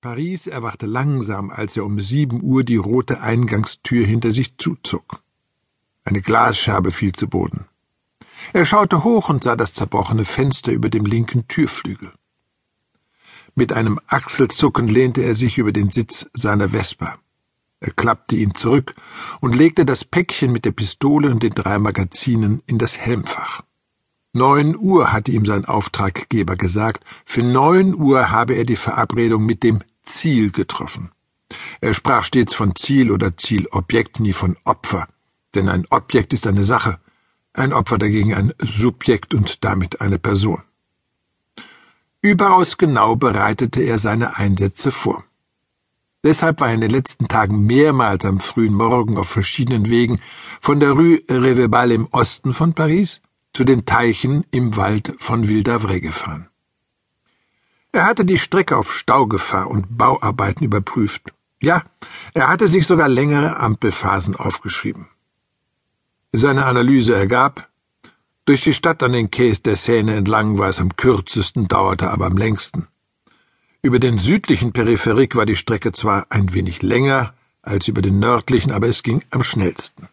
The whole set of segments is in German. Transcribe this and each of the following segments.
Paris erwachte langsam, als er um sieben Uhr die rote Eingangstür hinter sich zuzog. Eine Glasscherbe fiel zu Boden. Er schaute hoch und sah das zerbrochene Fenster über dem linken Türflügel. Mit einem Achselzucken lehnte er sich über den Sitz seiner Vespa. Er klappte ihn zurück und legte das Päckchen mit der Pistole und den drei Magazinen in das Helmfach. Neun Uhr hatte ihm sein Auftraggeber gesagt, für neun Uhr habe er die Verabredung mit dem Ziel getroffen. Er sprach stets von Ziel oder Zielobjekt, nie von Opfer, denn ein Objekt ist eine Sache, ein Opfer dagegen ein Subjekt und damit eine Person. Überaus genau bereitete er seine Einsätze vor. Deshalb war er in den letzten Tagen mehrmals am frühen Morgen auf verschiedenen Wegen von der Rue Revebal im Osten von Paris zu den Teichen im Wald von Vildavray gefahren. Er hatte die Strecke auf Staugefahr und Bauarbeiten überprüft. Ja, er hatte sich sogar längere Ampelphasen aufgeschrieben. Seine Analyse ergab, durch die Stadt an den Quais der Seine entlang war es am kürzesten, dauerte aber am längsten. Über den südlichen Peripherik war die Strecke zwar ein wenig länger als über den nördlichen, aber es ging am schnellsten.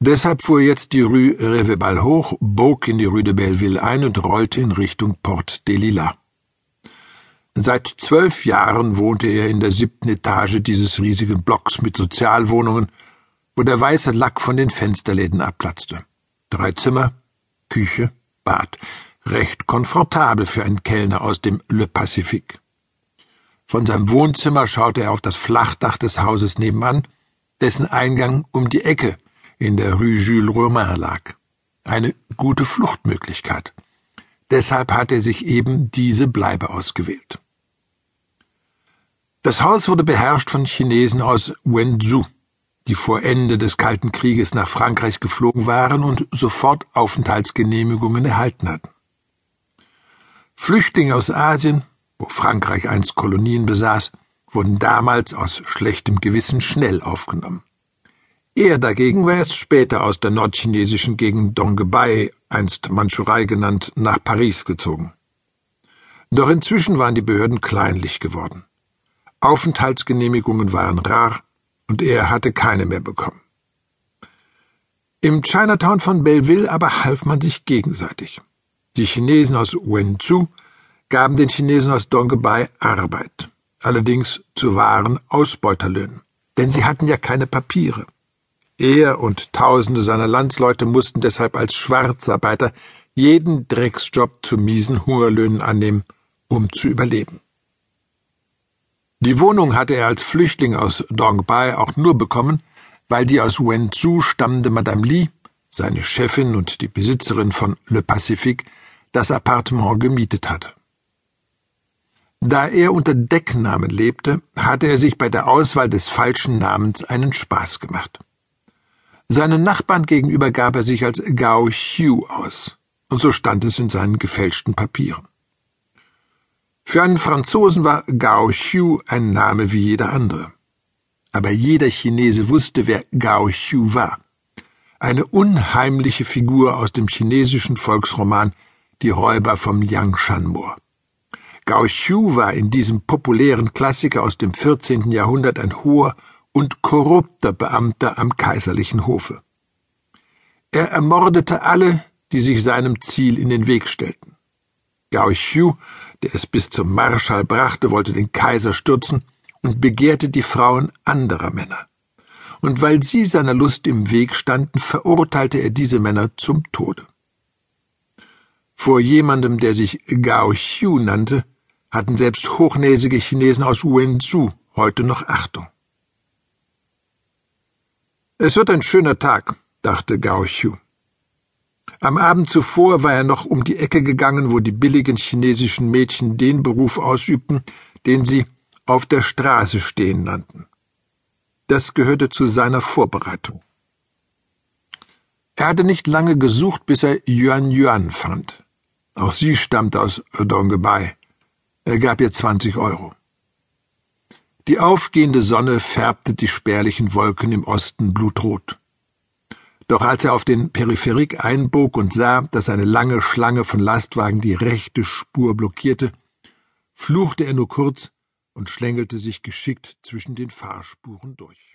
Deshalb fuhr jetzt die Rue Revebal hoch, bog in die Rue de Belleville ein und rollte in Richtung Porte des Lilas. Seit zwölf Jahren wohnte er in der siebten Etage dieses riesigen Blocks mit Sozialwohnungen, wo der weiße Lack von den Fensterläden abplatzte. Drei Zimmer, Küche, Bad. Recht komfortabel für einen Kellner aus dem Le Pacifique. Von seinem Wohnzimmer schaute er auf das Flachdach des Hauses nebenan, dessen Eingang um die Ecke in der Rue Jules Romain lag. Eine gute Fluchtmöglichkeit. Deshalb hat er sich eben diese Bleibe ausgewählt. Das Haus wurde beherrscht von Chinesen aus Wenzhou, die vor Ende des Kalten Krieges nach Frankreich geflogen waren und sofort Aufenthaltsgenehmigungen erhalten hatten. Flüchtlinge aus Asien, wo Frankreich einst Kolonien besaß, wurden damals aus schlechtem Gewissen schnell aufgenommen. Er dagegen war erst später aus der nordchinesischen Gegend Dongbei, einst Mandschurei genannt, nach Paris gezogen. Doch inzwischen waren die Behörden kleinlich geworden. Aufenthaltsgenehmigungen waren rar und er hatte keine mehr bekommen. Im Chinatown von Belleville aber half man sich gegenseitig. Die Chinesen aus Wenzhou gaben den Chinesen aus Dongbei Arbeit, allerdings zu wahren Ausbeuterlöhnen, denn sie hatten ja keine Papiere. Er und tausende seiner Landsleute mussten deshalb als Schwarzarbeiter jeden Drecksjob zu miesen Hungerlöhnen annehmen, um zu überleben. Die Wohnung hatte er als Flüchtling aus Dongbai auch nur bekommen, weil die aus Wenzhou stammende Madame Li, seine Chefin und die Besitzerin von Le Pacifique, das Appartement gemietet hatte. Da er unter Decknamen lebte, hatte er sich bei der Auswahl des falschen Namens einen Spaß gemacht. Seinen Nachbarn gegenüber gab er sich als Gao Xiu aus, und so stand es in seinen gefälschten Papieren. Für einen Franzosen war Gao Xiu ein Name wie jeder andere. Aber jeder Chinese wusste, wer Gao Xiu war. Eine unheimliche Figur aus dem chinesischen Volksroman Die Räuber vom Liangshan-Moor. Gao Xiu war in diesem populären Klassiker aus dem 14. Jahrhundert ein hoher und korrupter Beamter am kaiserlichen Hofe. Er ermordete alle, die sich seinem Ziel in den Weg stellten. Gao Xiu der es bis zum Marschall brachte, wollte den Kaiser stürzen und begehrte die Frauen anderer Männer. Und weil sie seiner Lust im Weg standen, verurteilte er diese Männer zum Tode. Vor jemandem, der sich Gao Xiu nannte, hatten selbst hochnäsige Chinesen aus Wenzhou heute noch Achtung. Es wird ein schöner Tag, dachte Gao Xiu. Am Abend zuvor war er noch um die Ecke gegangen, wo die billigen chinesischen Mädchen den Beruf ausübten, den sie auf der Straße stehen nannten. Das gehörte zu seiner Vorbereitung. Er hatte nicht lange gesucht, bis er Yuan Yuan fand. Auch sie stammte aus Dongbei. Er gab ihr zwanzig Euro. Die aufgehende Sonne färbte die spärlichen Wolken im Osten blutrot. Doch als er auf den Peripherik einbog und sah, dass eine lange Schlange von Lastwagen die rechte Spur blockierte, fluchte er nur kurz und schlängelte sich geschickt zwischen den Fahrspuren durch.